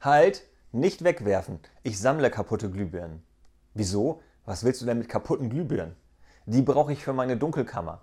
Halt! Nicht wegwerfen! Ich sammle kaputte Glühbirnen. Wieso? Was willst du denn mit kaputten Glühbirnen? Die brauche ich für meine Dunkelkammer.